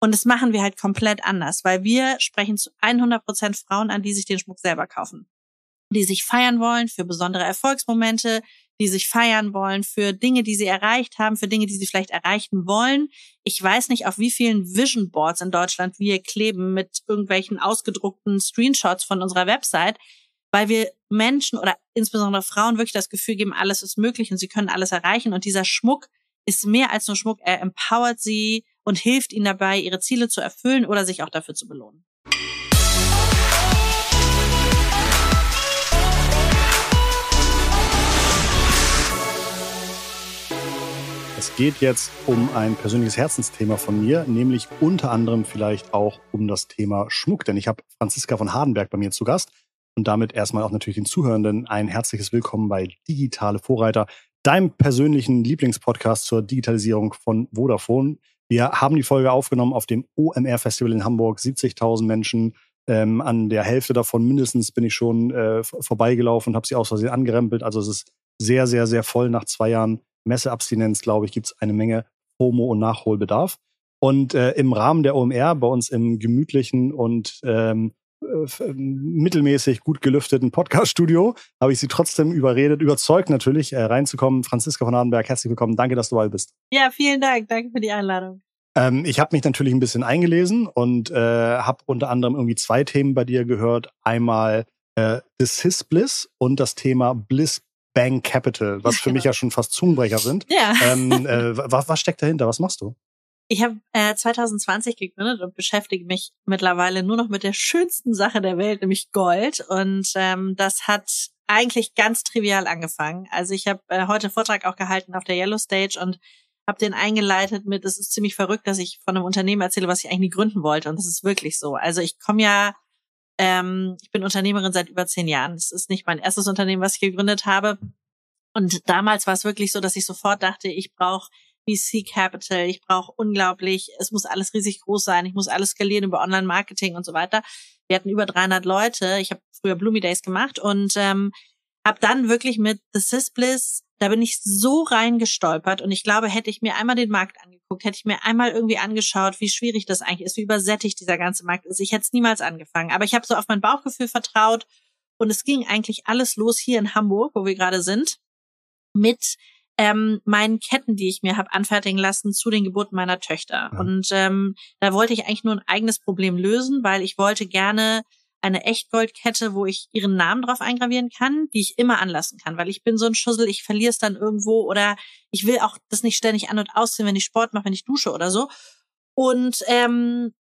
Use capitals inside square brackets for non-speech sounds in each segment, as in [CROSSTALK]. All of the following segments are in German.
Und das machen wir halt komplett anders, weil wir sprechen zu 100 Prozent Frauen an, die sich den Schmuck selber kaufen. Die sich feiern wollen für besondere Erfolgsmomente, die sich feiern wollen für Dinge, die sie erreicht haben, für Dinge, die sie vielleicht erreichen wollen. Ich weiß nicht, auf wie vielen Vision Boards in Deutschland wir kleben mit irgendwelchen ausgedruckten Screenshots von unserer Website, weil wir Menschen oder insbesondere Frauen wirklich das Gefühl geben, alles ist möglich und sie können alles erreichen. Und dieser Schmuck ist mehr als nur Schmuck. Er empowert sie und hilft ihnen dabei, ihre Ziele zu erfüllen oder sich auch dafür zu belohnen. Es geht jetzt um ein persönliches Herzensthema von mir, nämlich unter anderem vielleicht auch um das Thema Schmuck. Denn ich habe Franziska von Hardenberg bei mir zu Gast und damit erstmal auch natürlich den Zuhörenden ein herzliches Willkommen bei Digitale Vorreiter, deinem persönlichen Lieblingspodcast zur Digitalisierung von Vodafone. Wir haben die Folge aufgenommen auf dem OMR-Festival in Hamburg, 70.000 Menschen. Ähm, an der Hälfte davon mindestens bin ich schon äh, vorbeigelaufen und habe sie aus Versehen angerempelt. Also es ist sehr, sehr, sehr voll nach zwei Jahren Messeabstinenz, glaube ich, gibt es eine Menge FOMO und Nachholbedarf. Und äh, im Rahmen der OMR, bei uns im gemütlichen und ähm, äh, mittelmäßig gut gelüfteten Podcast-Studio, habe ich sie trotzdem überredet, überzeugt natürlich, äh, reinzukommen. Franziska von Adenberg, herzlich willkommen. Danke, dass du dabei bist. Ja, vielen Dank. Danke für die Einladung. Ähm, ich habe mich natürlich ein bisschen eingelesen und äh, habe unter anderem irgendwie zwei Themen bei dir gehört. Einmal äh, das His Bliss und das Thema Bliss Bang Capital, was für mich ja schon fast Zungenbrecher sind. Ja. Ähm, äh, was, was steckt dahinter? Was machst du? Ich habe äh, 2020 gegründet und beschäftige mich mittlerweile nur noch mit der schönsten Sache der Welt, nämlich Gold. Und ähm, das hat eigentlich ganz trivial angefangen. Also ich habe äh, heute Vortrag auch gehalten auf der Yellow Stage und habe den eingeleitet mit, es ist ziemlich verrückt, dass ich von einem Unternehmen erzähle, was ich eigentlich gründen wollte. Und das ist wirklich so. Also ich komme ja ähm, ich bin Unternehmerin seit über zehn Jahren. Das ist nicht mein erstes Unternehmen, was ich gegründet habe. Und damals war es wirklich so, dass ich sofort dachte, ich brauche VC Capital, ich brauche unglaublich, es muss alles riesig groß sein, ich muss alles skalieren über Online-Marketing und so weiter. Wir hatten über 300 Leute. Ich habe früher Bloomy Days gemacht und ähm, habe dann wirklich mit The Sysbliss da bin ich so reingestolpert und ich glaube, hätte ich mir einmal den Markt angeguckt, hätte ich mir einmal irgendwie angeschaut, wie schwierig das eigentlich ist, wie übersättigt dieser ganze Markt ist. Ich hätte es niemals angefangen. Aber ich habe so auf mein Bauchgefühl vertraut und es ging eigentlich alles los hier in Hamburg, wo wir gerade sind, mit ähm, meinen Ketten, die ich mir habe anfertigen lassen zu den Geburten meiner Töchter. Ja. Und ähm, da wollte ich eigentlich nur ein eigenes Problem lösen, weil ich wollte gerne eine Echtgoldkette, wo ich ihren Namen drauf eingravieren kann, die ich immer anlassen kann, weil ich bin so ein Schussel, ich verliere es dann irgendwo oder ich will auch das nicht ständig an und ausziehen, wenn ich Sport mache, wenn ich dusche oder so. Und ähm,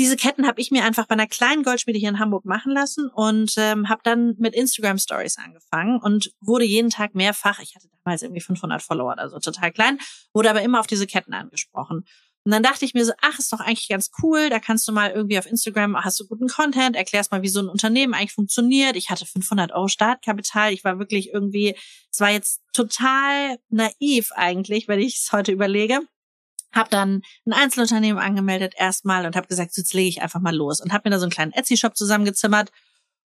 diese Ketten habe ich mir einfach bei einer kleinen Goldschmiede hier in Hamburg machen lassen und ähm, habe dann mit Instagram Stories angefangen und wurde jeden Tag mehrfach, ich hatte damals irgendwie 500 Follower, also total klein, wurde aber immer auf diese Ketten angesprochen. Und dann dachte ich mir so, ach, ist doch eigentlich ganz cool. Da kannst du mal irgendwie auf Instagram, hast du guten Content, erklärst mal, wie so ein Unternehmen eigentlich funktioniert. Ich hatte 500 Euro Startkapital. Ich war wirklich irgendwie, es war jetzt total naiv eigentlich, wenn ich es heute überlege. Hab dann ein Einzelunternehmen angemeldet erstmal und habe gesagt, jetzt lege ich einfach mal los und habe mir da so einen kleinen Etsy-Shop zusammengezimmert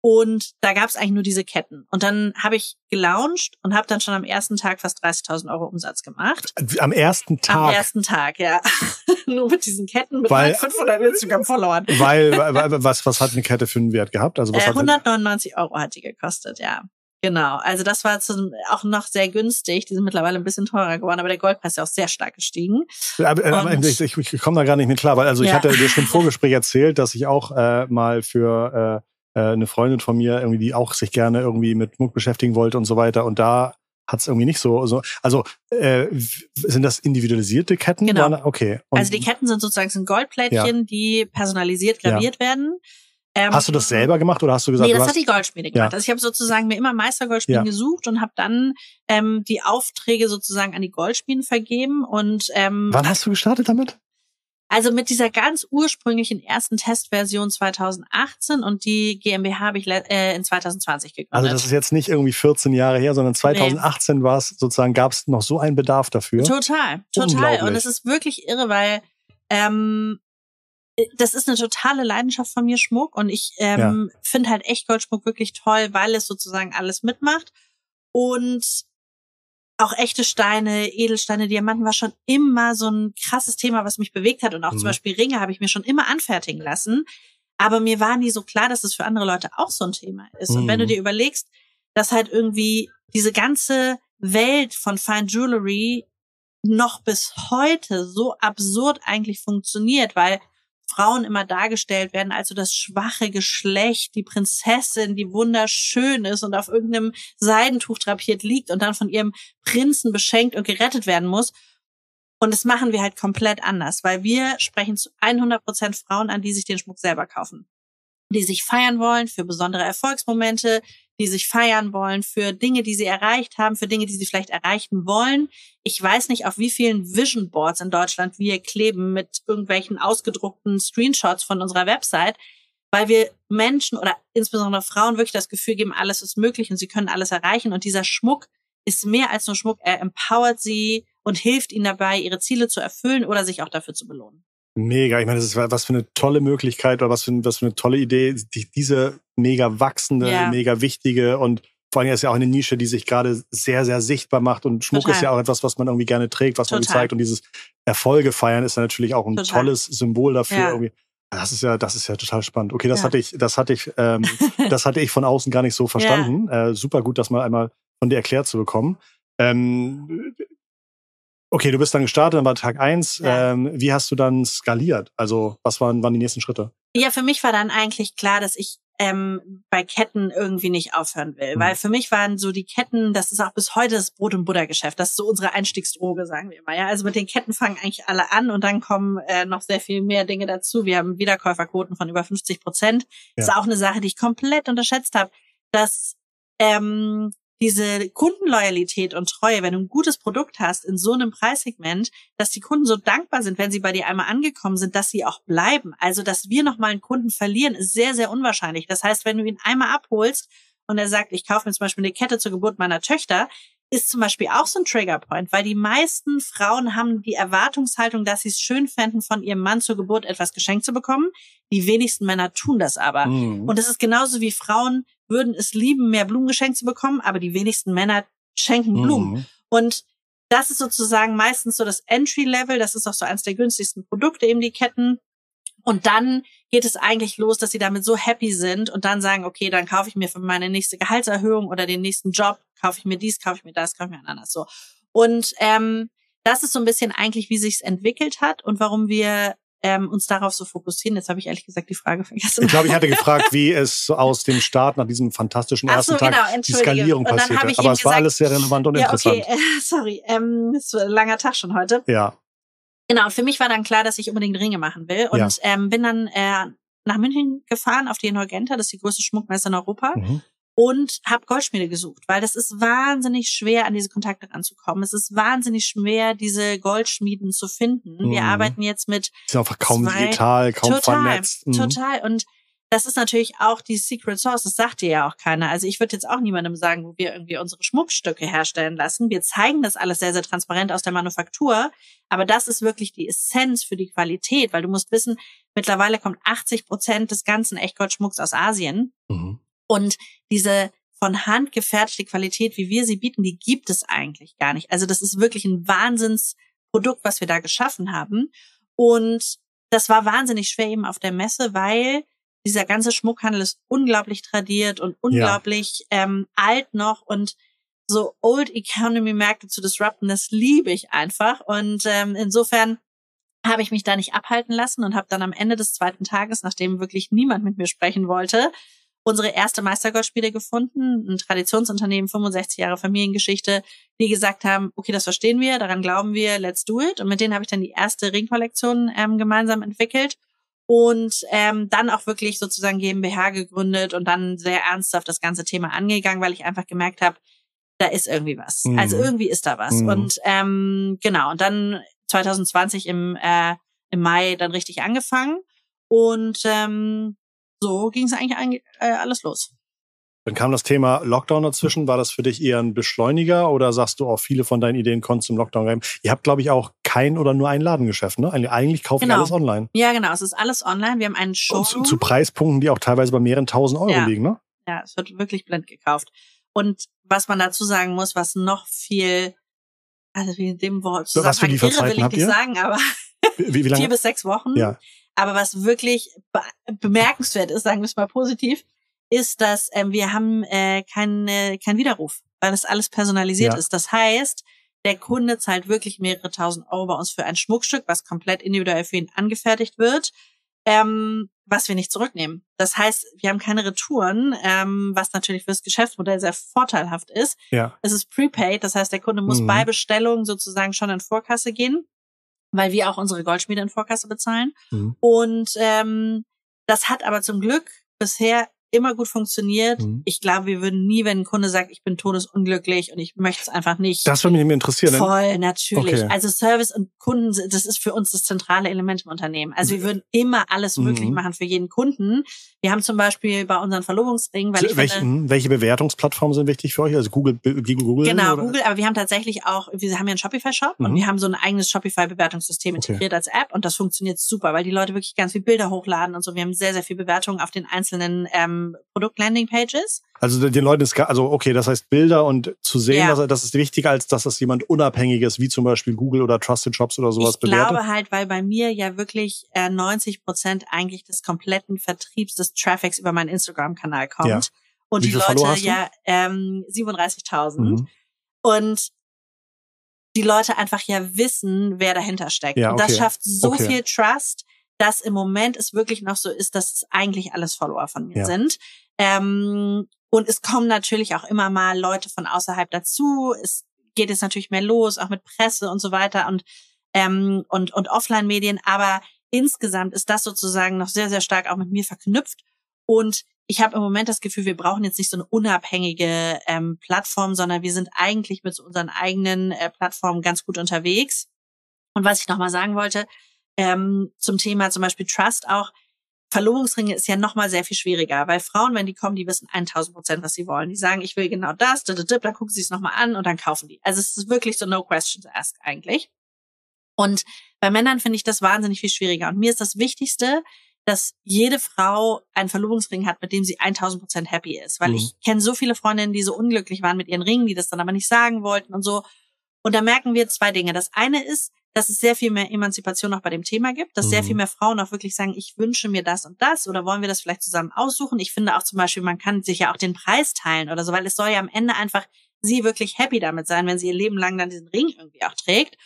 und da gab es eigentlich nur diese Ketten. Und dann habe ich gelauncht und habe dann schon am ersten Tag fast 30.000 Euro Umsatz gemacht. Am ersten Tag? Am ersten Tag, ja. [LAUGHS] nur mit diesen Ketten, mit weil, 500 Instagram-Followern. Weil, weil, was, was hat eine Kette für einen Wert gehabt? Also was äh, 199 Euro hat die gekostet, ja. Genau, also das war zu, auch noch sehr günstig. Die sind mittlerweile ein bisschen teurer geworden, aber der Goldpreis ist ja auch sehr stark gestiegen. Aber, äh, ich, ich, ich komme da gar nicht mit klar, weil also ja. ich hatte dir schon im [LAUGHS] Vorgespräch erzählt, dass ich auch äh, mal für äh, äh, eine Freundin von mir, irgendwie, die auch sich gerne irgendwie mit Muck beschäftigen wollte und so weiter. Und da hat es irgendwie nicht so. so also äh, sind das individualisierte Ketten? Genau. Okay. Und also die Ketten sind sozusagen sind Goldplättchen, ja. die personalisiert graviert ja. werden. Ähm, hast du das selber gemacht oder hast du gesagt? Nee, das hast, hat die Goldschmiede gemacht. Ja. Also ich habe sozusagen mir immer Meistergoldschmieden ja. gesucht und habe dann ähm, die Aufträge sozusagen an die Goldschmieden vergeben. Und ähm, wann hast du gestartet damit? Also mit dieser ganz ursprünglichen ersten Testversion 2018 und die GmbH habe ich äh, in 2020 gegründet. Also das ist jetzt nicht irgendwie 14 Jahre her, sondern 2018 nee. war es sozusagen, gab es noch so einen Bedarf dafür. Total, total. Und es ist wirklich irre, weil ähm, das ist eine totale Leidenschaft von mir, Schmuck. Und ich ähm, ja. finde halt echt Goldschmuck wirklich toll, weil es sozusagen alles mitmacht. Und auch echte Steine, Edelsteine, Diamanten war schon immer so ein krasses Thema, was mich bewegt hat. Und auch mhm. zum Beispiel Ringe habe ich mir schon immer anfertigen lassen. Aber mir war nie so klar, dass es für andere Leute auch so ein Thema ist. Mhm. Und wenn du mhm. dir überlegst, dass halt irgendwie diese ganze Welt von Fine Jewelry noch bis heute so absurd eigentlich funktioniert, weil Frauen immer dargestellt werden als so das schwache Geschlecht, die Prinzessin, die wunderschön ist und auf irgendeinem Seidentuch drapiert liegt und dann von ihrem Prinzen beschenkt und gerettet werden muss. Und das machen wir halt komplett anders, weil wir sprechen zu 100 Prozent Frauen an, die sich den Schmuck selber kaufen. Die sich feiern wollen für besondere Erfolgsmomente, die sich feiern wollen, für Dinge, die sie erreicht haben, für Dinge, die sie vielleicht erreichen wollen. Ich weiß nicht, auf wie vielen Vision Boards in Deutschland wir kleben mit irgendwelchen ausgedruckten Screenshots von unserer Website, weil wir Menschen oder insbesondere Frauen wirklich das Gefühl geben, alles ist möglich und sie können alles erreichen. Und dieser Schmuck ist mehr als nur Schmuck. Er empowert sie und hilft ihnen dabei, ihre Ziele zu erfüllen oder sich auch dafür zu belohnen. Mega. Ich meine, das ist was für eine tolle Möglichkeit oder was für, was für eine tolle Idee, die, diese mega wachsende, ja. mega wichtige und vor allem ist ja auch eine Nische, die sich gerade sehr, sehr sichtbar macht. Und Schmuck Total. ist ja auch etwas, was man irgendwie gerne trägt, was Total. man zeigt. Und dieses Erfolge feiern ist ja natürlich auch ein Total. tolles Symbol dafür. Ja. Irgendwie. Das ist ja, das ist ja total spannend. Okay, das ja. hatte ich, das hatte ich, ähm, [LAUGHS] das hatte ich von außen gar nicht so verstanden. Ja. Äh, super gut, das mal einmal von dir erklärt zu bekommen. Ähm, Okay, du bist dann gestartet, dann war Tag eins. Ja. Ähm, wie hast du dann skaliert? Also was waren, waren die nächsten Schritte? Ja, für mich war dann eigentlich klar, dass ich ähm, bei Ketten irgendwie nicht aufhören will. Mhm. Weil für mich waren so die Ketten, das ist auch bis heute das Brot- und Buttergeschäft. Das ist so unsere Einstiegsdroge, sagen wir immer. Ja, also mit den Ketten fangen eigentlich alle an und dann kommen äh, noch sehr viel mehr Dinge dazu. Wir haben Wiederkäuferquoten von über 50 Prozent. Ja. Das ist auch eine Sache, die ich komplett unterschätzt habe, dass ähm, diese Kundenloyalität und Treue, wenn du ein gutes Produkt hast in so einem Preissegment, dass die Kunden so dankbar sind, wenn sie bei dir einmal angekommen sind, dass sie auch bleiben. Also, dass wir nochmal einen Kunden verlieren, ist sehr, sehr unwahrscheinlich. Das heißt, wenn du ihn einmal abholst und er sagt, ich kaufe mir zum Beispiel eine Kette zur Geburt meiner Töchter, ist zum Beispiel auch so ein Triggerpoint, weil die meisten Frauen haben die Erwartungshaltung, dass sie es schön fänden, von ihrem Mann zur Geburt etwas geschenkt zu bekommen. Die wenigsten Männer tun das aber. Mhm. Und es ist genauso wie Frauen würden es lieben, mehr Blumen geschenkt zu bekommen, aber die wenigsten Männer schenken Blumen. Mhm. Und das ist sozusagen meistens so das Entry-Level. Das ist auch so eines der günstigsten Produkte, eben die Ketten. Und dann geht es eigentlich los, dass sie damit so happy sind und dann sagen, okay, dann kaufe ich mir für meine nächste Gehaltserhöhung oder den nächsten Job, kaufe ich mir dies, kaufe ich mir das, kaufe ich mir anderes so. Und ähm, das ist so ein bisschen eigentlich, wie sich's entwickelt hat und warum wir ähm, uns darauf so fokussieren. Jetzt habe ich ehrlich gesagt die Frage vergessen. Ich glaube, ich hatte [LAUGHS] gefragt, wie es aus dem Start nach diesem fantastischen ersten so, genau, Tag die Skalierung passierte. Aber es gesagt, war alles sehr relevant und ja, interessant. Okay, äh, [LAUGHS] sorry, ähm, ist ein langer Tag schon heute. Ja. Genau, für mich war dann klar, dass ich unbedingt Ringe machen will und ja. ähm, bin dann äh, nach München gefahren auf die Inurgenta, das ist die größte Schmuckmesse in Europa. Mhm und habe Goldschmiede gesucht, weil das ist wahnsinnig schwer, an diese Kontakte ranzukommen. Es ist wahnsinnig schwer, diese Goldschmieden zu finden. Mhm. Wir arbeiten jetzt mit. Ist einfach kaum zwei, digital, kaum total, vernetzt. Mhm. Total. Und das ist natürlich auch die Secret Source, das sagt dir ja auch keiner. Also ich würde jetzt auch niemandem sagen, wo wir irgendwie unsere Schmuckstücke herstellen lassen. Wir zeigen das alles sehr, sehr transparent aus der Manufaktur. Aber das ist wirklich die Essenz für die Qualität, weil du musst wissen, mittlerweile kommt 80 Prozent des ganzen Echtgoldschmucks aus Asien. Mhm. Und diese von Hand gefertigte Qualität, wie wir sie bieten, die gibt es eigentlich gar nicht. Also das ist wirklich ein Wahnsinnsprodukt, was wir da geschaffen haben. Und das war wahnsinnig schwer eben auf der Messe, weil dieser ganze Schmuckhandel ist unglaublich tradiert und unglaublich ja. ähm, alt noch und so Old Economy Märkte zu disrupten, das liebe ich einfach. Und ähm, insofern habe ich mich da nicht abhalten lassen und habe dann am Ende des zweiten Tages, nachdem wirklich niemand mit mir sprechen wollte, unsere erste Meistergoldspiele gefunden, ein Traditionsunternehmen, 65 Jahre Familiengeschichte, die gesagt haben, okay, das verstehen wir, daran glauben wir, let's do it. Und mit denen habe ich dann die erste Ringkollektion ähm, gemeinsam entwickelt und ähm, dann auch wirklich sozusagen GmbH gegründet und dann sehr ernsthaft das ganze Thema angegangen, weil ich einfach gemerkt habe, da ist irgendwie was. Mhm. Also irgendwie ist da was. Mhm. Und ähm, genau, und dann 2020 im, äh, im Mai dann richtig angefangen. Und ähm, so ging es eigentlich äh, alles los. Dann kam das Thema Lockdown dazwischen. War das für dich eher ein Beschleuniger oder sagst du auch, viele von deinen Ideen konntest du im Lockdown rein? Ihr habt, glaube ich, auch kein oder nur ein Ladengeschäft, ne? Eigentlich kauft genau. ihr alles online. Ja, genau. Es ist alles online. Wir haben einen Show. Zu, zu, Preispunkten, die auch teilweise bei mehreren tausend Euro ja. liegen, ne? Ja, es wird wirklich blind gekauft. Und was man dazu sagen muss, was noch viel also wie in dem Wort was für irre will ich nicht sagen, aber Wie, wie lange? [LAUGHS] vier bis sechs Wochen. Ja. Aber was wirklich be bemerkenswert ist, sagen wir es mal positiv, ist, dass ähm, wir haben äh, keinen äh, kein Widerruf, weil das alles personalisiert Ja. ist. Das heißt, der Kunde zahlt wirklich mehrere tausend Euro bei uns für ein Schmuckstück, was komplett individuell für ihn angefertigt wird, ähm, was wir nicht zurücknehmen. Das heißt, wir haben keine Retouren, ähm, was natürlich fürs Geschäftsmodell sehr vorteilhaft ist. Ja. Es ist prepaid, das heißt, der Kunde muss Mhm. bei Bestellung sozusagen schon in Vorkasse gehen, weil wir auch unsere Goldschmiede in Vorkasse bezahlen. Mhm. Und ähm, das hat aber zum Glück bisher immer gut funktioniert. Mhm. Ich glaube, wir würden nie, wenn ein Kunde sagt, ich bin todesunglücklich und ich möchte es einfach nicht. Das würde mich nämlich interessieren. denn- Voll, natürlich. Okay. Also Service und Kunden, das ist für uns das zentrale Element im Unternehmen. Also wir würden immer alles möglich Mhm. machen für jeden Kunden. Wir haben zum Beispiel bei unseren Verlobungsringen, weil ich welche, finde, welche Bewertungsplattformen sind wichtig für euch? Also Google gegen Google? Genau, oder? Google, aber wir haben tatsächlich auch, wir haben ja einen Shopify-Shop und Mhm. wir haben so ein eigenes Shopify-Bewertungssystem Okay. integriert als App und das funktioniert super, weil die Leute wirklich ganz viel Bilder hochladen und so. Wir haben sehr, sehr viel Bewertungen auf den einzelnen ähm, Produkt-Landing-Pages. Also den Leuten ist, also okay, das heißt Bilder und zu sehen, Ja. dass das ist wichtiger, als dass das jemand Unabhängiges, wie zum Beispiel Google oder Trusted Shops oder sowas ich bewertet. glaube halt, weil bei mir ja wirklich äh, 90 Prozent eigentlich des kompletten Vertriebs des Traffics über meinen Instagram-Kanal kommt. Ja. Und die Leute ja ähm, 37.000. Mhm. Und die Leute einfach ja wissen, wer dahinter steckt. Ja, Und das okay. schafft so Okay. viel Trust, dass im Moment es wirklich noch so ist, dass es eigentlich alles Follower von mir Ja. sind. Ähm, und es kommen natürlich auch immer mal Leute von außerhalb dazu. Es geht jetzt natürlich mehr los, auch mit Presse und so weiter und, ähm, und, und Offline-Medien. Aber insgesamt ist das sozusagen noch sehr, sehr stark auch mit mir verknüpft. Und ich habe im Moment das Gefühl, wir brauchen jetzt nicht so eine unabhängige ähm, Plattform, sondern wir sind eigentlich mit so unseren eigenen äh, Plattformen ganz gut unterwegs. Und was ich nochmal sagen wollte, ähm, zum Thema zum Beispiel Trust auch, Verlobungsringe ist ja nochmal sehr viel schwieriger, weil Frauen, wenn die kommen, die wissen 1000 Prozent, was sie wollen. Die sagen, ich will genau das, da, da, da, dann gucken sie es nochmal an und dann kaufen die. Also es ist wirklich so no questions asked eigentlich. Und bei Männern finde ich das wahnsinnig viel schwieriger. Und mir ist das Wichtigste, dass jede Frau einen Verlobungsring hat, mit dem sie 1000 Prozent happy ist. Weil Mhm. ich kenne so viele Freundinnen, die so unglücklich waren mit ihren Ringen, die das dann aber nicht sagen wollten und so. Und da merken wir zwei Dinge. Das eine ist, dass es sehr viel mehr Emanzipation auch bei dem Thema gibt, dass sehr Mhm. viel mehr Frauen auch wirklich sagen, ich wünsche mir das und das oder wollen wir das vielleicht zusammen aussuchen. Ich finde auch zum Beispiel, man kann sich ja auch den Preis teilen oder so, weil es soll ja am Ende einfach sie wirklich happy damit sein, wenn sie ihr Leben lang dann diesen Ring irgendwie auch trägt.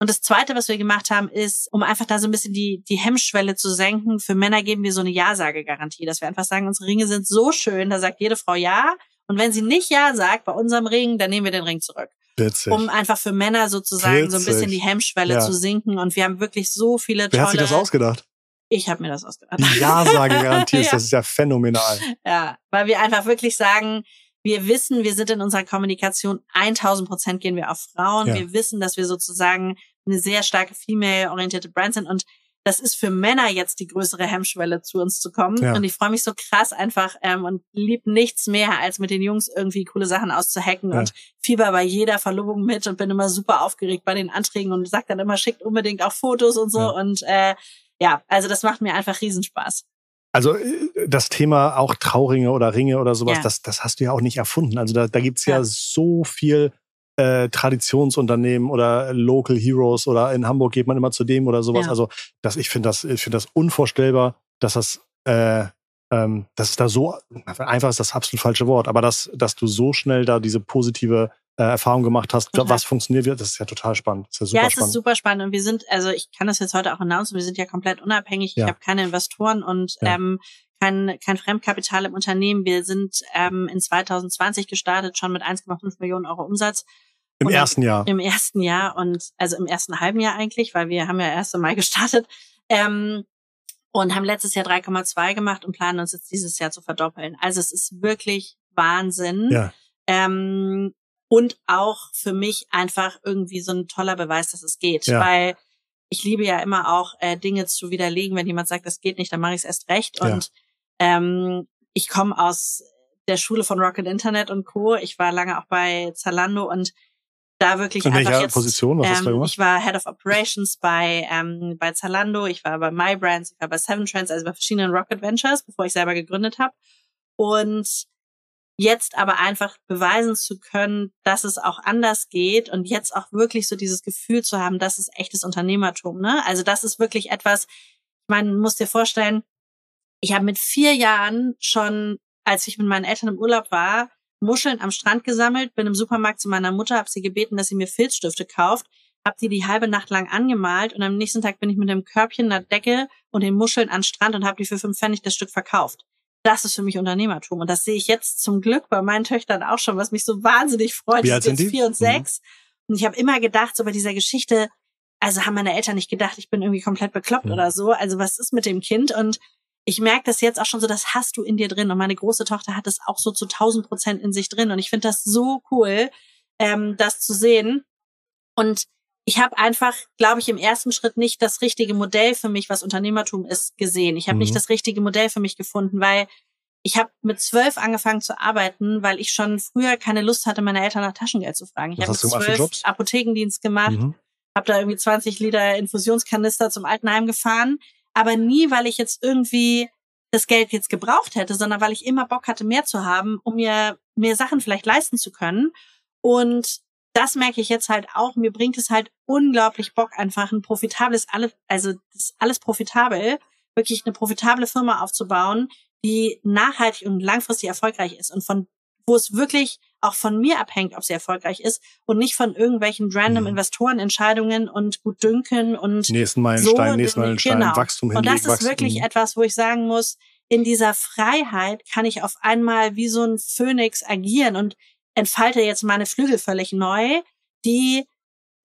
Und das Zweite, was wir gemacht haben, ist, um einfach da so ein bisschen die, die Hemmschwelle zu senken, für Männer geben wir so eine Ja-Sage-Garantie, dass wir einfach sagen, unsere Ringe sind so schön, da sagt jede Frau Ja. Und wenn sie nicht Ja sagt bei unserem Ring, dann nehmen wir den Ring zurück Witzig. um einfach für Männer sozusagen so ein bisschen Witzig. die Hemmschwelle Ja. zu sinken. Und wir haben wirklich so viele tolle. Wer hat sich das ausgedacht? Ich habe mir das ausgedacht. Die ist, [LAUGHS] Ja. das ist ja phänomenal. Ja, weil wir einfach wirklich sagen, wir wissen, wir sind in unserer Kommunikation 1000 Prozent gehen wir auf Frauen. Ja. Wir wissen, dass wir sozusagen eine sehr starke female-orientierte Brand sind und das ist für Männer jetzt die größere Hemmschwelle, zu uns zu kommen. Ja. Und ich freue mich so krass einfach ähm, und lieb nichts mehr, als mit den Jungs irgendwie coole Sachen auszuhacken Ja. und fieber bei jeder Verlobung mit und bin immer super aufgeregt bei den Anträgen und sag dann immer, schickt unbedingt auch Fotos und so. Ja. Und äh, ja, also das macht mir einfach Riesenspaß. Also äh, das Thema auch Trauringe oder Ringe oder sowas, das, das hast du ja auch nicht erfunden. Also da, da gibt's ja. Ja. so viel äh, Traditionsunternehmen oder Local Heroes oder in Hamburg geht man immer zu dem oder sowas. Ja. Also das, ich finde das, ich finde das unvorstellbar, dass das, äh, ähm, dass es da so einfach ist das absolut falsche Wort, aber dass, dass du so schnell da diese positive äh, Erfahrung gemacht hast, Total. was funktioniert wird, das ist ja total spannend. Das ist ja super ja, es spannend. ist super spannend und wir sind, also ich kann das jetzt heute auch announcen, wir sind ja komplett unabhängig. Ja. Ich habe keine Investoren und Ja. ähm, kein, kein Fremdkapital im Unternehmen. Wir sind ähm, in 2020 gestartet, schon mit 1,5 Millionen Euro Umsatz Im und- ersten Jahr. im ersten Jahr und also im ersten halben Jahr eigentlich, weil wir haben ja erst im Mai [LAUGHS] gestartet. Ähm, und haben letztes Jahr 3,2 gemacht und planen uns jetzt dieses Jahr zu verdoppeln. Also es ist wirklich Wahnsinn. Ja. Ähm, und auch für mich einfach irgendwie so ein toller Beweis, dass es geht. Ja. Weil ich liebe ja immer auch äh, Dinge zu widerlegen. Wenn jemand sagt, das geht nicht, dann mache ich es erst recht. Ja. Ähm, ich komme aus der Schule von Rocket Internet und Co. Ich war lange auch bei Zalando und da wirklich In welcher jetzt, Position? Was hast du ähm, gemacht? ich war Head of Operations bei ähm, bei Zalando, ich war bei MyBrands, ich war bei Seven Trends, also bei verschiedenen Rocket Ventures, bevor ich selber gegründet habe. Und jetzt aber einfach beweisen zu können, dass es auch anders geht und jetzt auch wirklich so dieses Gefühl zu haben, das ist echtes Unternehmertum. Ne? Also das ist wirklich etwas, ich meine, muss dir vorstellen, ich habe mit vier Jahren schon, als ich mit meinen Eltern im Urlaub war, Muscheln am Strand gesammelt, bin im Supermarkt zu meiner Mutter, habe sie gebeten, dass sie mir Filzstifte kauft, habe die die halbe Nacht lang angemalt und am nächsten Tag bin ich mit einem Körbchen, einer Decke und den Muscheln an Strand und habe die für fünf Pfennig das Stück verkauft. Das ist für mich Unternehmertum und das sehe ich jetzt zum Glück bei meinen Töchtern auch schon, was mich so wahnsinnig freut. Wie alt sind die? vier und Mhm. sechs und ich habe immer gedacht, so bei dieser Geschichte, also haben meine Eltern nicht gedacht, ich bin irgendwie komplett bekloppt Mhm. oder so. Also was ist mit dem Kind? Und ich merke das jetzt auch schon so, das hast du in dir drin. Und meine große Tochter hat es auch so zu 1000 Prozent in sich drin. Und ich finde das so cool, ähm, das zu sehen. Und ich habe einfach, glaube ich, im ersten Schritt nicht das richtige Modell für mich, was Unternehmertum ist, gesehen. Ich habe Mhm. nicht das richtige Modell für mich gefunden, weil ich habe mit zwölf angefangen zu arbeiten, weil ich schon früher keine Lust hatte, meine Eltern nach Taschengeld zu fragen. Ich habe mit zwölf? Apothekendienst gemacht, Mhm. habe da irgendwie 20 Liter Infusionskanister zum Altenheim gefahren, aber nie, weil ich jetzt irgendwie das Geld jetzt gebraucht hätte, sondern weil ich immer Bock hatte, mehr zu haben, um mir mir Sachen vielleicht leisten zu können. Und das merke ich jetzt halt auch. Mir bringt es halt unglaublich Bock, einfach ein profitables, alles, also das alles profitabel, wirklich eine profitable Firma aufzubauen, die nachhaltig und langfristig erfolgreich ist und von wo es wirklich auch von mir abhängt, ob sie erfolgreich ist und nicht von irgendwelchen random Mhm. Investorenentscheidungen und Gutdünken und Nächsten Meilenstein, So, nächsten Meilenstein, genau. Wachstum und hinlegen. das ist Wachstum. wirklich etwas, wo ich sagen muss, in dieser Freiheit kann ich auf einmal wie so ein Phönix agieren und entfalte jetzt meine Flügel völlig neu, die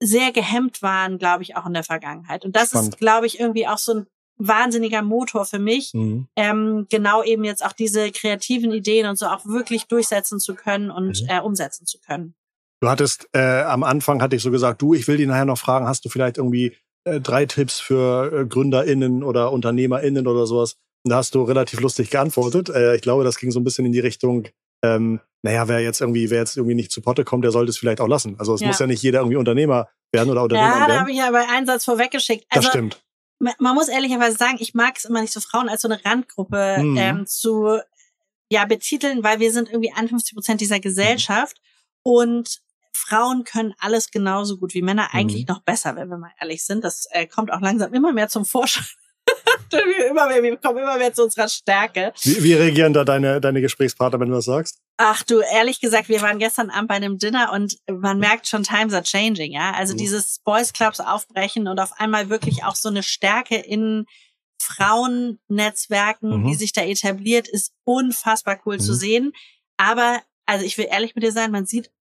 sehr gehemmt waren, glaube ich, auch in der Vergangenheit. Und das Spannend. ist, glaube ich, irgendwie auch so ein wahnsinniger Motor für mich, Mhm. ähm, genau eben jetzt auch diese kreativen Ideen und so auch wirklich durchsetzen zu können und Mhm. äh, umsetzen zu können. Du hattest äh, am Anfang hatte ich so gesagt, du, ich will dich nachher noch fragen, hast du vielleicht irgendwie äh, drei Tipps für äh, GründerInnen oder UnternehmerInnen oder sowas? Und da hast du relativ lustig geantwortet. Äh, ich glaube, das ging so ein bisschen in die Richtung, ähm, naja, wer jetzt irgendwie, wer jetzt irgendwie nicht zu Potte kommt, der sollte es vielleicht auch lassen. Also es Ja. muss ja nicht jeder irgendwie Unternehmer werden oder Unternehmer Ja, da habe ich aber einen Satz vorweggeschickt. das Also stimmt. Man muss ehrlicherweise sagen, ich mag es immer nicht so Frauen als so eine Randgruppe Mhm. ähm, zu ja betiteln, weil wir sind irgendwie 51 Prozent dieser Gesellschaft und Frauen können alles genauso gut wie Männer, eigentlich Mhm. noch besser, wenn wir mal ehrlich sind. Das äh, kommt auch langsam immer mehr zum Vorschein. Wir, [LAUGHS] immer mehr, wir kommen immer mehr zu unserer Stärke. Wie, wie reagieren da deine, deine Gesprächspartner, wenn du das sagst? Ach du, ehrlich gesagt, wir waren gestern Abend bei einem Dinner und man merkt schon, times are changing, ja. Also Mhm. dieses Boys Clubs aufbrechen und auf einmal wirklich auch so eine Stärke in Frauennetzwerken, Mhm. die sich da etabliert, ist unfassbar cool zu Mhm. sehen. Aber, also ich will ehrlich mit dir sein, man sieht,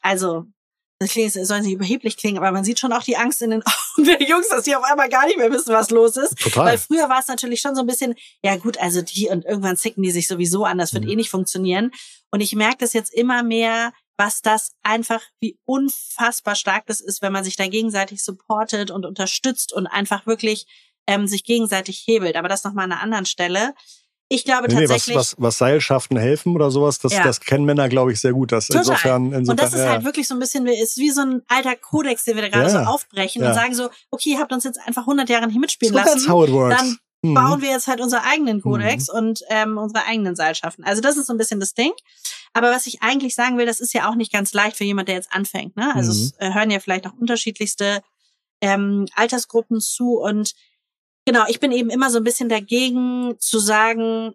also, das klingt, soll nicht überheblich klingen, aber man sieht schon auch die Angst in den [LAUGHS] Augen der Jungs, dass die auf einmal gar nicht mehr wissen, was los ist. Total. Weil früher war es natürlich schon so ein bisschen, ja gut, also die und irgendwann zicken die sich sowieso an, das wird Mhm. eh nicht funktionieren. Und ich merke das jetzt immer mehr, was das einfach, wie unfassbar stark das ist, wenn man sich da gegenseitig supportet und unterstützt und einfach wirklich ähm, sich gegenseitig hebelt. Aber das nochmal an einer anderen Stelle. Ich glaube Nee, nee, was, tatsächlich. was, was Seilschaften helfen oder sowas, das, Ja. das kennen Männer, glaube ich, sehr gut. Das Total. insofern, insofern, und das ist ja. halt wirklich so ein bisschen, ist wie so ein alter Kodex, den wir da gerade Ja. so aufbrechen und sagen so, okay, ihr habt uns jetzt einfach 100 Jahre nicht mitspielen so lassen. that's how it works. Dann Mhm. bauen wir jetzt halt unseren eigenen Kodex und ähm, unsere eigenen Seilschaften. Also das ist so ein bisschen das Ding. Aber was ich eigentlich sagen will, das ist ja auch nicht ganz leicht für jemand, der jetzt anfängt. Ne? Also Mhm. es äh, hören ja vielleicht auch unterschiedlichste ähm, Altersgruppen zu. Und genau, ich bin eben immer so ein bisschen dagegen zu sagen,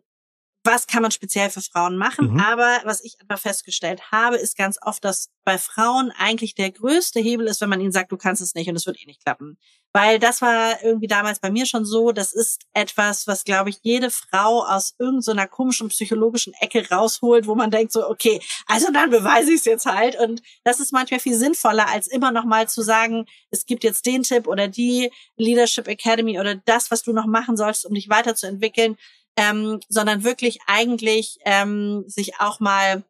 was kann man speziell für Frauen machen. Mhm. Aber was ich einfach festgestellt habe, ist ganz oft, dass bei Frauen eigentlich der größte Hebel ist, wenn man ihnen sagt, du kannst es nicht und es wird eh nicht klappen. Weil das war irgendwie damals bei mir schon so. Das ist etwas, was, glaube ich, jede Frau aus irgendeiner komischen psychologischen Ecke rausholt, wo man denkt so, okay, also dann beweise ich es jetzt halt. Und das ist manchmal viel sinnvoller, als immer noch mal zu sagen, es gibt jetzt den Tipp oder die Leadership Academy oder das, was du noch machen sollst, um dich weiterzuentwickeln, ähm, sondern wirklich eigentlich ähm, sich auch mal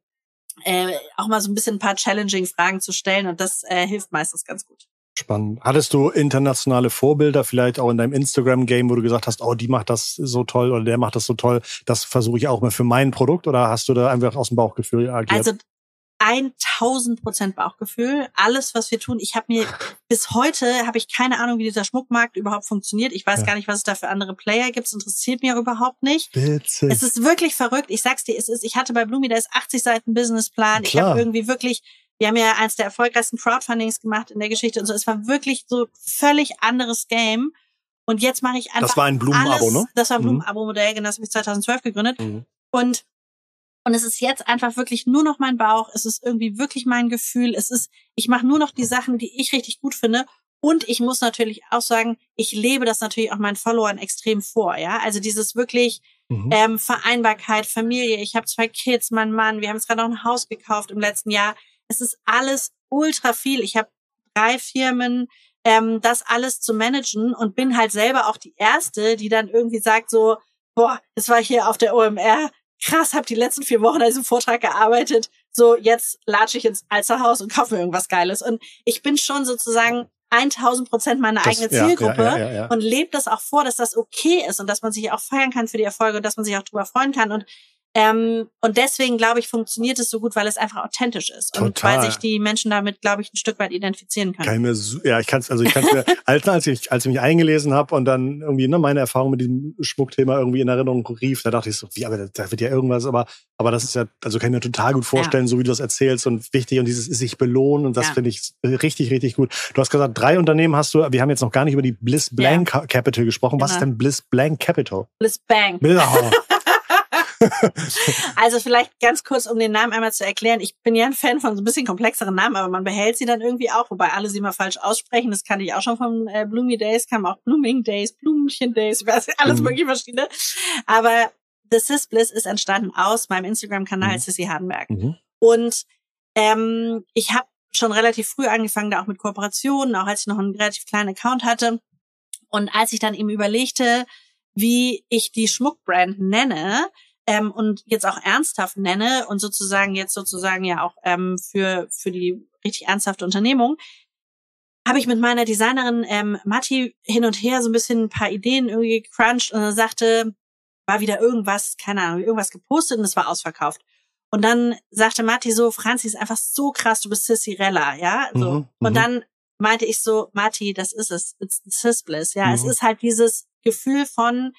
äh, auch mal so ein bisschen ein paar challenging Fragen zu stellen und das äh, hilft meistens ganz gut. Spannend. Hattest du internationale Vorbilder vielleicht auch in deinem Instagram-Game, wo du gesagt hast, oh, die macht das so toll oder der macht das so toll, das versuche ich auch mal für mein Produkt oder hast du da einfach aus dem Bauchgefühl agiert? Also 1000 Prozent Bauchgefühl. Alles, was wir tun. Ich habe mir bis heute habe ich keine Ahnung, wie dieser Schmuckmarkt überhaupt funktioniert. Ich weiß ja. gar nicht, was es da für andere Player gibt. Es interessiert mich auch überhaupt nicht. Witzig. Es ist wirklich verrückt. Ich sag's dir, es ist. Ich hatte bei Blumi, da ist 80 Seiten Businessplan. Klar. Ich habe irgendwie wirklich. Wir haben ja eins der erfolgreichsten Crowdfundings gemacht in der Geschichte und so. Es war wirklich so völlig anderes Game. Und jetzt mache ich einfach. Das war ein Blumenabo, ne? Das war ein mhm. Blumenabo-Modell, genau, das habe ich 2012 gegründet. Mhm. Und und es ist jetzt einfach wirklich nur noch mein Bauch. Es ist irgendwie wirklich mein Gefühl. Es ist, ich mache nur noch die Sachen, die ich richtig gut finde. Und ich muss natürlich auch sagen, ich lebe das natürlich auch meinen Followern extrem vor. Ja, also dieses wirklich mhm. ähm, Vereinbarkeit, Familie. Ich habe zwei Kids, mein Mann. Wir haben jetzt gerade noch ein Haus gekauft im letzten Jahr. Es ist alles ultra viel. Ich habe drei Firmen, ähm, das alles zu managen und bin halt selber auch die erste, die dann irgendwie sagt so, boah, es war hier auf der OMR, krass, habe die letzten vier Wochen an diesem Vortrag gearbeitet. So, jetzt latsche ich ins Alsterhaus und kaufe mir irgendwas Geiles. Und ich bin schon sozusagen 1000 Prozent meine das, eigene Zielgruppe ja, ja, ja, und lebt das auch vor, dass das okay ist und dass man sich auch feiern kann für die Erfolge und dass man sich auch drüber freuen kann. Und ähm, und deswegen, glaube ich, funktioniert es so gut, weil es einfach authentisch ist. Total. Und weil sich die Menschen damit, glaube ich, ein Stück weit identifizieren können. Kann ich mir ja, ich kann es, also ich kann es mir, [LAUGHS] als, als ich, als ich mich eingelesen habe und dann irgendwie ne, meine Erfahrung mit diesem Schmuckthema irgendwie in Erinnerung rief, da dachte ich so, wie, aber da, da wird ja irgendwas, aber, aber das ist ja, also kann ich mir total gut vorstellen, ja. so wie du das erzählst und wichtig und dieses sich belohnen und das ja. finde ich richtig, richtig gut. Du hast gesagt, drei Unternehmen hast du, wir haben jetzt noch gar nicht über die Bliss Blank ja. Capital gesprochen. Genau. Was ist denn Bliss Blank Capital? Bliss Bank. Oh. [LAUGHS] also vielleicht ganz kurz, um den Namen einmal zu erklären. Ich bin ja ein Fan von so ein bisschen komplexeren Namen, aber man behält sie dann irgendwie auch, wobei alle sie mal falsch aussprechen. Das kann ich auch schon von äh, Bloomy Days, kam auch Blooming Days, Blumchen Days, alles mhm. mögliche verschiedene. Aber The Sis Bliss ist entstanden aus meinem Instagram-Kanal mhm. Sissy Hardenberg. Mhm. Und ähm, ich habe schon relativ früh angefangen, da auch mit Kooperationen, auch als ich noch einen relativ kleinen Account hatte. Und als ich dann eben überlegte, wie ich die Schmuckbrand nenne, ähm, und jetzt auch ernsthaft nenne und sozusagen jetzt sozusagen ja auch ähm, für, für die richtig ernsthafte Unternehmung, habe ich mit meiner Designerin ähm, Matti hin und her so ein bisschen ein paar Ideen irgendwie gecrunched und dann sagte, war wieder irgendwas, keine Ahnung, irgendwas gepostet und es war ausverkauft. Und dann sagte Matti so, Franzi ist einfach so krass, du bist Cicirella, ja, so. Mhm, und mhm. dann meinte ich so, Matti, das ist es, it's Cis Bliss, ja, mhm. es ist halt dieses Gefühl von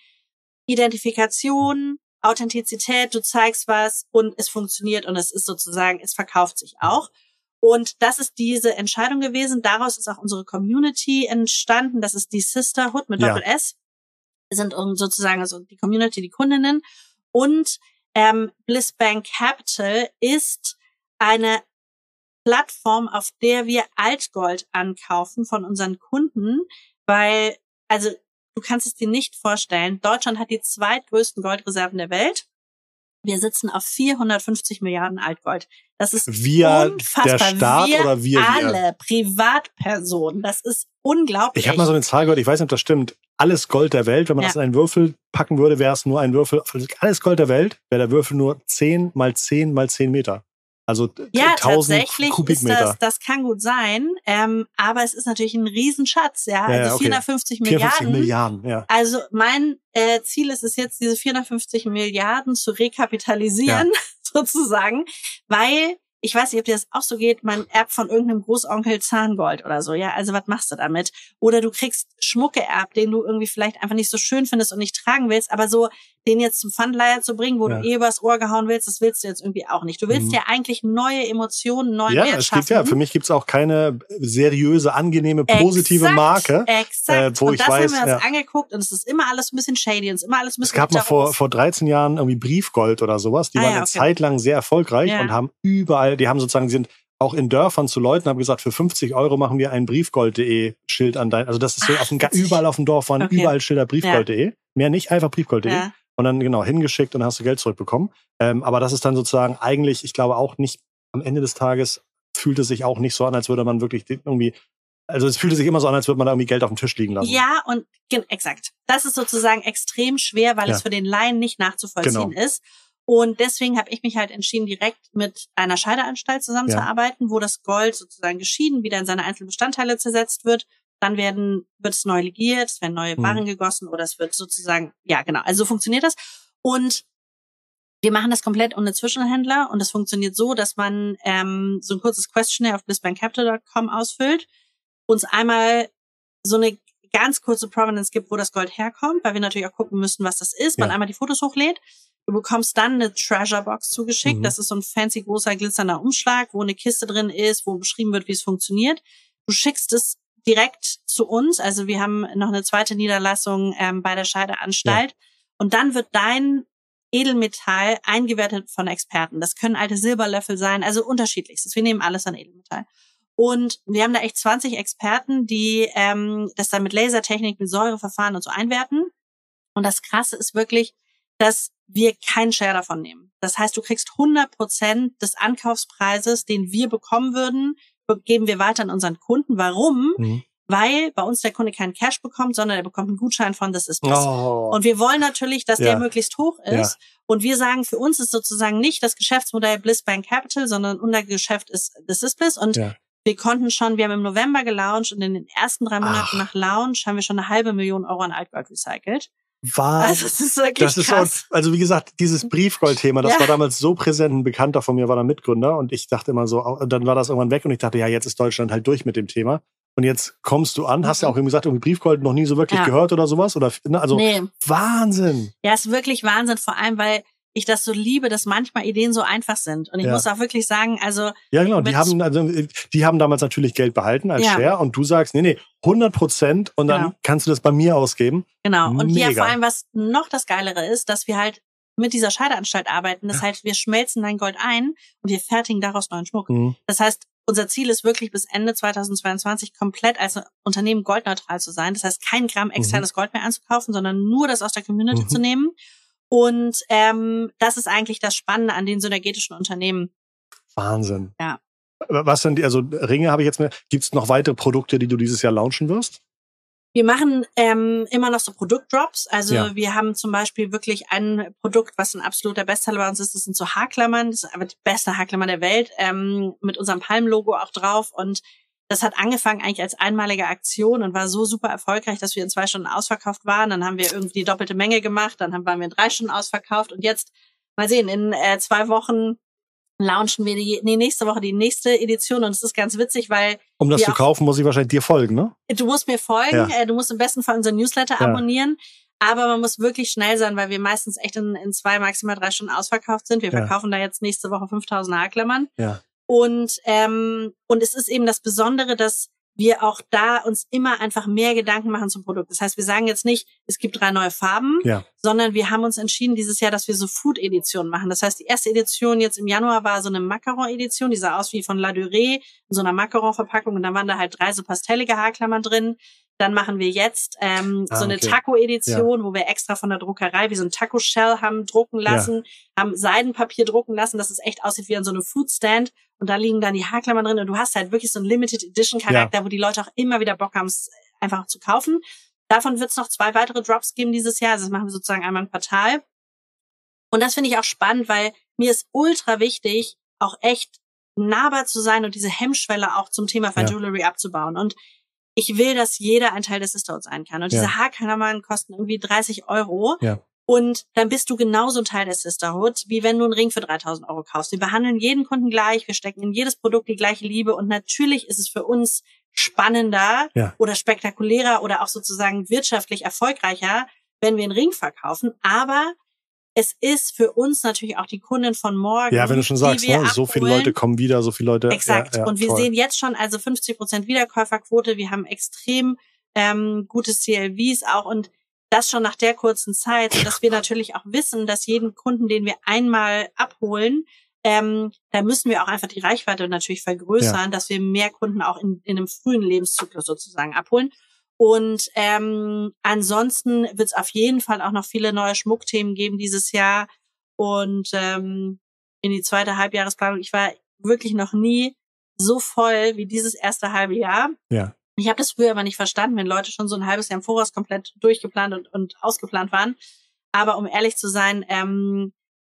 Identifikation, Authentizität, du zeigst was und es funktioniert und es ist sozusagen, es verkauft sich auch. Und das ist diese Entscheidung gewesen. Daraus ist auch unsere Community entstanden. Das ist die Sisterhood mit Doppel S. Sind sozusagen also die Community, die Kundinnen. Und ähm, Bliss Bank Capital ist eine Plattform, auf der wir Altgold ankaufen von unseren Kunden, weil, also Du kannst es dir nicht vorstellen. Deutschland hat die zweitgrößten Goldreserven der Welt. Wir sitzen auf 450 Milliarden Altgold. Das ist wir, unfassbar. Der Staat wir oder wir? Alle wir? Privatpersonen. Das ist unglaublich. Ich habe mal so eine Zahl gehört, ich weiß nicht, ob das stimmt. Alles Gold der Welt, wenn man ja. das in einen Würfel packen würde, wäre es nur ein Würfel. Alles Gold der Welt wäre der Würfel nur 10 mal 10 mal 10 Meter. Also ja, tatsächlich Kubikmeter. Ist das, das kann gut sein, ähm, aber es ist natürlich ein Riesenschatz, ja. ja also okay. 450 Milliarden. 450 Milliarden, ja. Also mein äh, Ziel ist es jetzt, diese 450 Milliarden zu rekapitalisieren, ja. [LAUGHS] sozusagen, weil ich weiß nicht, ob dir das auch so geht, man erbt von irgendeinem Großonkel Zahngold oder so, ja, also was machst du damit? Oder du kriegst Schmuck geerbt, den du irgendwie vielleicht einfach nicht so schön findest und nicht tragen willst, aber so den jetzt zum Pfandleiher zu bringen, wo ja. du eh übers Ohr gehauen willst, das willst du jetzt irgendwie auch nicht. Du willst mhm. ja eigentlich neue Emotionen, neue ja, Wert schaffen. Es gibt, ja, für mich gibt's auch keine seriöse, angenehme, positive exakt, Marke. Exakt. Äh, wo und ich das weiß, haben wir uns ja. angeguckt und es ist immer alles ein bisschen shady und es ist immer alles ein bisschen Es gab mal vor, vor 13 Jahren irgendwie Briefgold oder sowas. Die ah, waren ja, okay. eine Zeit lang sehr erfolgreich und haben überall, die haben sozusagen, sind auch in Dörfern zu Leuten, haben gesagt, für 50 Euro machen wir ein Briefgold.de Schild an dein, also das ist so Ach, auf dem, überall auf dem Dorf waren okay. überall Schilder Briefgold.de. Mehr nicht, einfach Briefgold.de. Ja und dann genau hingeschickt und hast du Geld zurückbekommen. Ähm, aber das ist dann sozusagen eigentlich, ich glaube auch nicht, am Ende des Tages fühlt es sich auch nicht so an, als würde man wirklich irgendwie also es fühlte sich immer so an, als würde man da irgendwie Geld auf dem Tisch liegen lassen. Ja, und exakt. Das ist sozusagen extrem schwer, weil ja. es für den Laien nicht nachzuvollziehen genau. ist. Und deswegen habe ich mich halt entschieden, direkt mit einer Scheideanstalt zusammenzuarbeiten, ja. wo das Gold sozusagen geschieden wieder in seine einzelnen Bestandteile zersetzt wird dann werden, wird es neu legiert, es werden neue Barren mhm. gegossen oder es wird sozusagen, ja genau, also so funktioniert das. Und Wir machen das komplett ohne Zwischenhändler und das funktioniert so, dass man ähm, so ein kurzes Questionnaire auf blissbankcapital.com ausfüllt, uns einmal so eine ganz kurze Provenance gibt, wo das Gold herkommt, weil wir natürlich auch gucken müssen, was das ist. Man einmal die Fotos hochlädt. Du bekommst dann eine Treasure Box zugeschickt. Mhm. Das ist so ein fancy großer glitzernder Umschlag, wo eine Kiste drin ist, wo beschrieben wird, wie es funktioniert. Du schickst es direkt zu uns. Also wir haben noch eine zweite Niederlassung ähm, bei der Scheideanstalt. Ja. Und dann wird dein Edelmetall eingewertet von Experten. Das können alte Silberlöffel sein, also unterschiedlichstes. Wir nehmen alles an Edelmetall. Und wir haben da echt 20 Experten, die ähm, das dann mit Lasertechnik, mit Säureverfahren und so einwerten. Und das Krasse ist wirklich, dass wir keinen Share davon nehmen. Das heißt, du kriegst 100 Prozent des Ankaufspreises, den wir bekommen würden, geben wir weiter an unseren Kunden. Warum? Mhm. Weil bei uns der Kunde keinen Cash bekommt, sondern er bekommt einen Gutschein von Das ist oh. Und wir wollen natürlich, dass ja. der möglichst hoch ist. Ja. Und wir sagen, für uns ist sozusagen nicht das Geschäftsmodell Bliss Bank Capital, sondern unser Geschäft ist Das ist Bliss. Und ja. wir konnten schon, wir haben im November gelauncht und in den ersten drei Monaten Ach. nach Launch haben wir schon eine halbe Million Euro an Altgold recycelt war. Also das ist wirklich das ist krass. Auch, also wie gesagt, dieses Briefgold-Thema, das ja. war damals so präsent. Ein Bekannter von mir war da Mitgründer und ich dachte immer so, dann war das irgendwann weg und ich dachte, ja, jetzt ist Deutschland halt durch mit dem Thema. Und jetzt kommst du an, hast ja mhm. auch irgendwie gesagt, irgendwie Briefgold noch nie so wirklich ja. gehört oder sowas oder ne, also nee. Wahnsinn. Ja, ist wirklich Wahnsinn, vor allem weil ich das so liebe, dass manchmal Ideen so einfach sind. Und ich ja. muss auch wirklich sagen, also. Ja, genau. Die haben, also, die haben damals natürlich Geld behalten als ja. Share und du sagst, nee, nee, 100 Prozent und dann genau. kannst du das bei mir ausgeben. Genau. Und Mega. hier vor allem, was noch das Geilere ist, dass wir halt mit dieser Scheideanstalt arbeiten. Das heißt, wir schmelzen dein Gold ein und wir fertigen daraus neuen Schmuck. Mhm. Das heißt, unser Ziel ist wirklich bis Ende 2022 komplett als Unternehmen goldneutral zu sein. Das heißt, kein Gramm mhm. externes mhm. Gold mehr anzukaufen, sondern nur das aus der Community mhm. zu nehmen und ähm, das ist eigentlich das Spannende an den synergetischen Unternehmen. Wahnsinn. Ja. Was sind die, also Ringe habe ich jetzt mehr. Gibt es noch weitere Produkte, die du dieses Jahr launchen wirst? Wir machen ähm, immer noch so Produktdrops. Also ja. wir haben zum Beispiel wirklich ein Produkt, was ein absoluter Bestseller bei uns ist. Das sind so Haarklammern. Das ist aber die beste Haarklammer der Welt ähm, mit unserem Palm-Logo auch drauf. Und das hat angefangen eigentlich als einmalige Aktion und war so super erfolgreich, dass wir in zwei Stunden ausverkauft waren. Dann haben wir irgendwie die doppelte Menge gemacht, dann waren wir in drei Stunden ausverkauft und jetzt mal sehen, in äh, zwei Wochen launchen wir die nee, nächste Woche die nächste Edition und es ist ganz witzig, weil um das zu kaufen, muss ich wahrscheinlich dir folgen, ne? Du musst mir folgen, ja. äh, du musst im besten Fall unseren Newsletter ja. abonnieren. Aber man muss wirklich schnell sein, weil wir meistens echt in, in zwei, maximal drei Stunden ausverkauft sind. Wir ja. verkaufen da jetzt nächste Woche 5000 Haarklammern. Ja. Und, ähm, und es ist eben das Besondere, dass wir auch da uns immer einfach mehr Gedanken machen zum Produkt. Das heißt, wir sagen jetzt nicht, es gibt drei neue Farben, ja. sondern wir haben uns entschieden dieses Jahr, dass wir so Food-Editionen machen. Das heißt, die erste Edition jetzt im Januar war so eine Macaron-Edition, die sah aus wie von La Durée, in so einer Macaron-Verpackung und dann waren da halt drei so pastellige Haarklammern drin. Dann machen wir jetzt ähm, ah, so eine okay. Taco-Edition, ja. wo wir extra von der Druckerei wie so ein Taco-Shell haben drucken lassen, ja. haben Seidenpapier drucken lassen, dass es echt aussieht wie an so einem Food-Stand. Und da liegen dann die Haarklammern drin und du hast halt wirklich so einen Limited Edition Charakter, ja. wo die Leute auch immer wieder Bock haben, es einfach zu kaufen. Davon wird es noch zwei weitere Drops geben dieses Jahr. Also das machen wir sozusagen einmal im Quartal. Und das finde ich auch spannend, weil mir ist ultra wichtig, auch echt nahbar zu sein und diese Hemmschwelle auch zum Thema Fine ja. Jewelry abzubauen. Und ich will, dass jeder ein Teil des Sisterhoods sein kann. Und ja. diese Haarklammern kosten irgendwie 30 Euro. Ja. Und dann bist du genauso ein Teil des Sisterhood, wie wenn du einen Ring für 3000 Euro kaufst. Wir behandeln jeden Kunden gleich, wir stecken in jedes Produkt die gleiche Liebe und natürlich ist es für uns spannender ja. oder spektakulärer oder auch sozusagen wirtschaftlich erfolgreicher, wenn wir einen Ring verkaufen. Aber es ist für uns natürlich auch die Kundin von morgen. Ja, wenn du schon sagst, ne? so viele Leute kommen wieder, so viele Leute. Exakt. Ja, ja, und wir toll. sehen jetzt schon also 50 Prozent Wiederkäuferquote. Wir haben extrem ähm, gute CLVs auch und das schon nach der kurzen Zeit, dass wir natürlich auch wissen, dass jeden Kunden, den wir einmal abholen, ähm, da müssen wir auch einfach die Reichweite natürlich vergrößern, ja. dass wir mehr Kunden auch in, in einem frühen Lebenszyklus sozusagen abholen. Und ähm, ansonsten wird es auf jeden Fall auch noch viele neue Schmuckthemen geben dieses Jahr. Und ähm, in die zweite Halbjahresplanung, ich war wirklich noch nie so voll wie dieses erste halbe Jahr. Ja. Ich habe das früher aber nicht verstanden, wenn Leute schon so ein halbes Jahr im Voraus komplett durchgeplant und, und ausgeplant waren. Aber um ehrlich zu sein, ähm,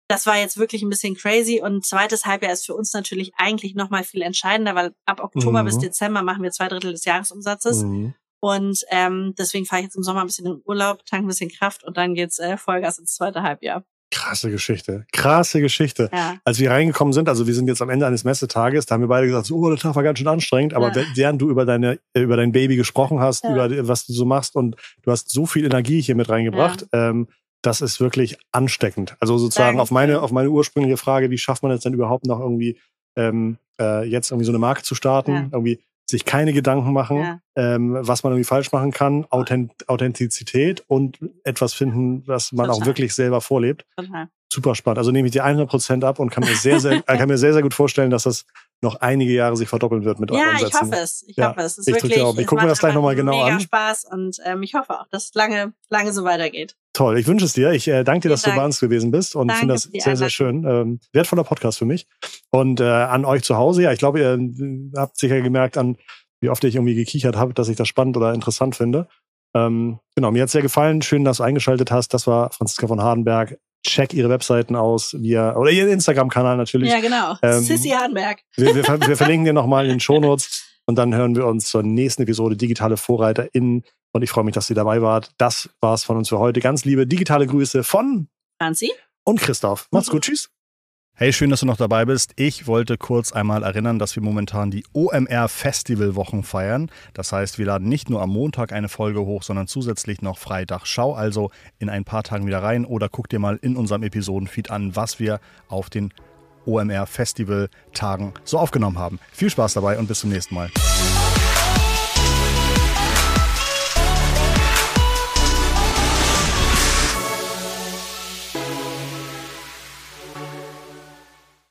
das war jetzt wirklich ein bisschen crazy. Und zweites Halbjahr ist für uns natürlich eigentlich noch mal viel entscheidender, weil ab Oktober mhm. bis Dezember machen wir zwei Drittel des Jahresumsatzes. Mhm. Und ähm, deswegen fahre ich jetzt im Sommer ein bisschen in den Urlaub, tanke ein bisschen Kraft und dann geht's äh, Vollgas ins zweite Halbjahr. Krasse Geschichte. Krasse Geschichte. Ja. Als wir reingekommen sind, also wir sind jetzt am Ende eines Messetages, da haben wir beide gesagt, so, oh, der Tag war ganz schön anstrengend, aber Ja. während du über deine, über dein Baby gesprochen hast, Ja. über was du so machst und du hast so viel Energie hier mit reingebracht, ähm, das ist wirklich ansteckend. Also sozusagen Danke. auf meine, auf meine ursprüngliche Frage, wie schafft man es denn überhaupt noch irgendwie, ähm, äh, jetzt irgendwie so eine Marke zu starten, irgendwie sich keine Gedanken machen, Ja. ähm, was man irgendwie falsch machen kann, Authent Authentizität und etwas finden, was man auch Total. wirklich selber vorlebt Total. super spannend. Also nehme ich die 100% ab und kann mir sehr, sehr, [LAUGHS] äh, kann mir sehr, sehr gut vorstellen, dass das noch einige Jahre sich verdoppeln wird mit euren Ja, ich hoffe es. Ich Ja, hoffe es. es ist ich wirklich. Ich es guck mir das gleich noch mal einfach genau mega an. Spaß und ähm, ich hoffe auch, dass es lange, lange so weitergeht. Toll, ich wünsche es dir. Ich äh, danke dir, dass Vielen du bei Dank. uns gewesen bist und finde das sehr, sehr schön. Ähm, wertvoller Podcast für mich. Und äh, an euch zu Hause, ja, ich glaube, ihr äh, habt sicher gemerkt, an wie oft ich irgendwie gekichert habe, dass ich das spannend oder interessant finde. Ähm, genau, mir hat sehr gefallen. Schön, dass du eingeschaltet hast. Das war Franziska von Hardenberg. Check ihre Webseiten aus, via, oder ihren Instagram-Kanal natürlich. Ja, genau. Ähm, Sissy Hardenberg. Wir, wir, wir verlinken dir nochmal in den Shownotes und dann hören wir uns zur nächsten Episode Digitale VorreiterInnen. Und ich freue mich, dass ihr dabei wart. Das war's von uns für heute. Ganz liebe digitale Grüße von Franzi. und Christoph. Macht's gut. Tschüss. Hey, schön, dass du noch dabei bist. Ich wollte kurz einmal erinnern, dass wir momentan die OMR Festivalwochen feiern. Das heißt, wir laden nicht nur am Montag eine Folge hoch, sondern zusätzlich noch Freitag. Schau also in ein paar Tagen wieder rein oder guck dir mal in unserem Episodenfeed an, was wir auf den OMR Festival Tagen so aufgenommen haben. Viel Spaß dabei und bis zum nächsten Mal.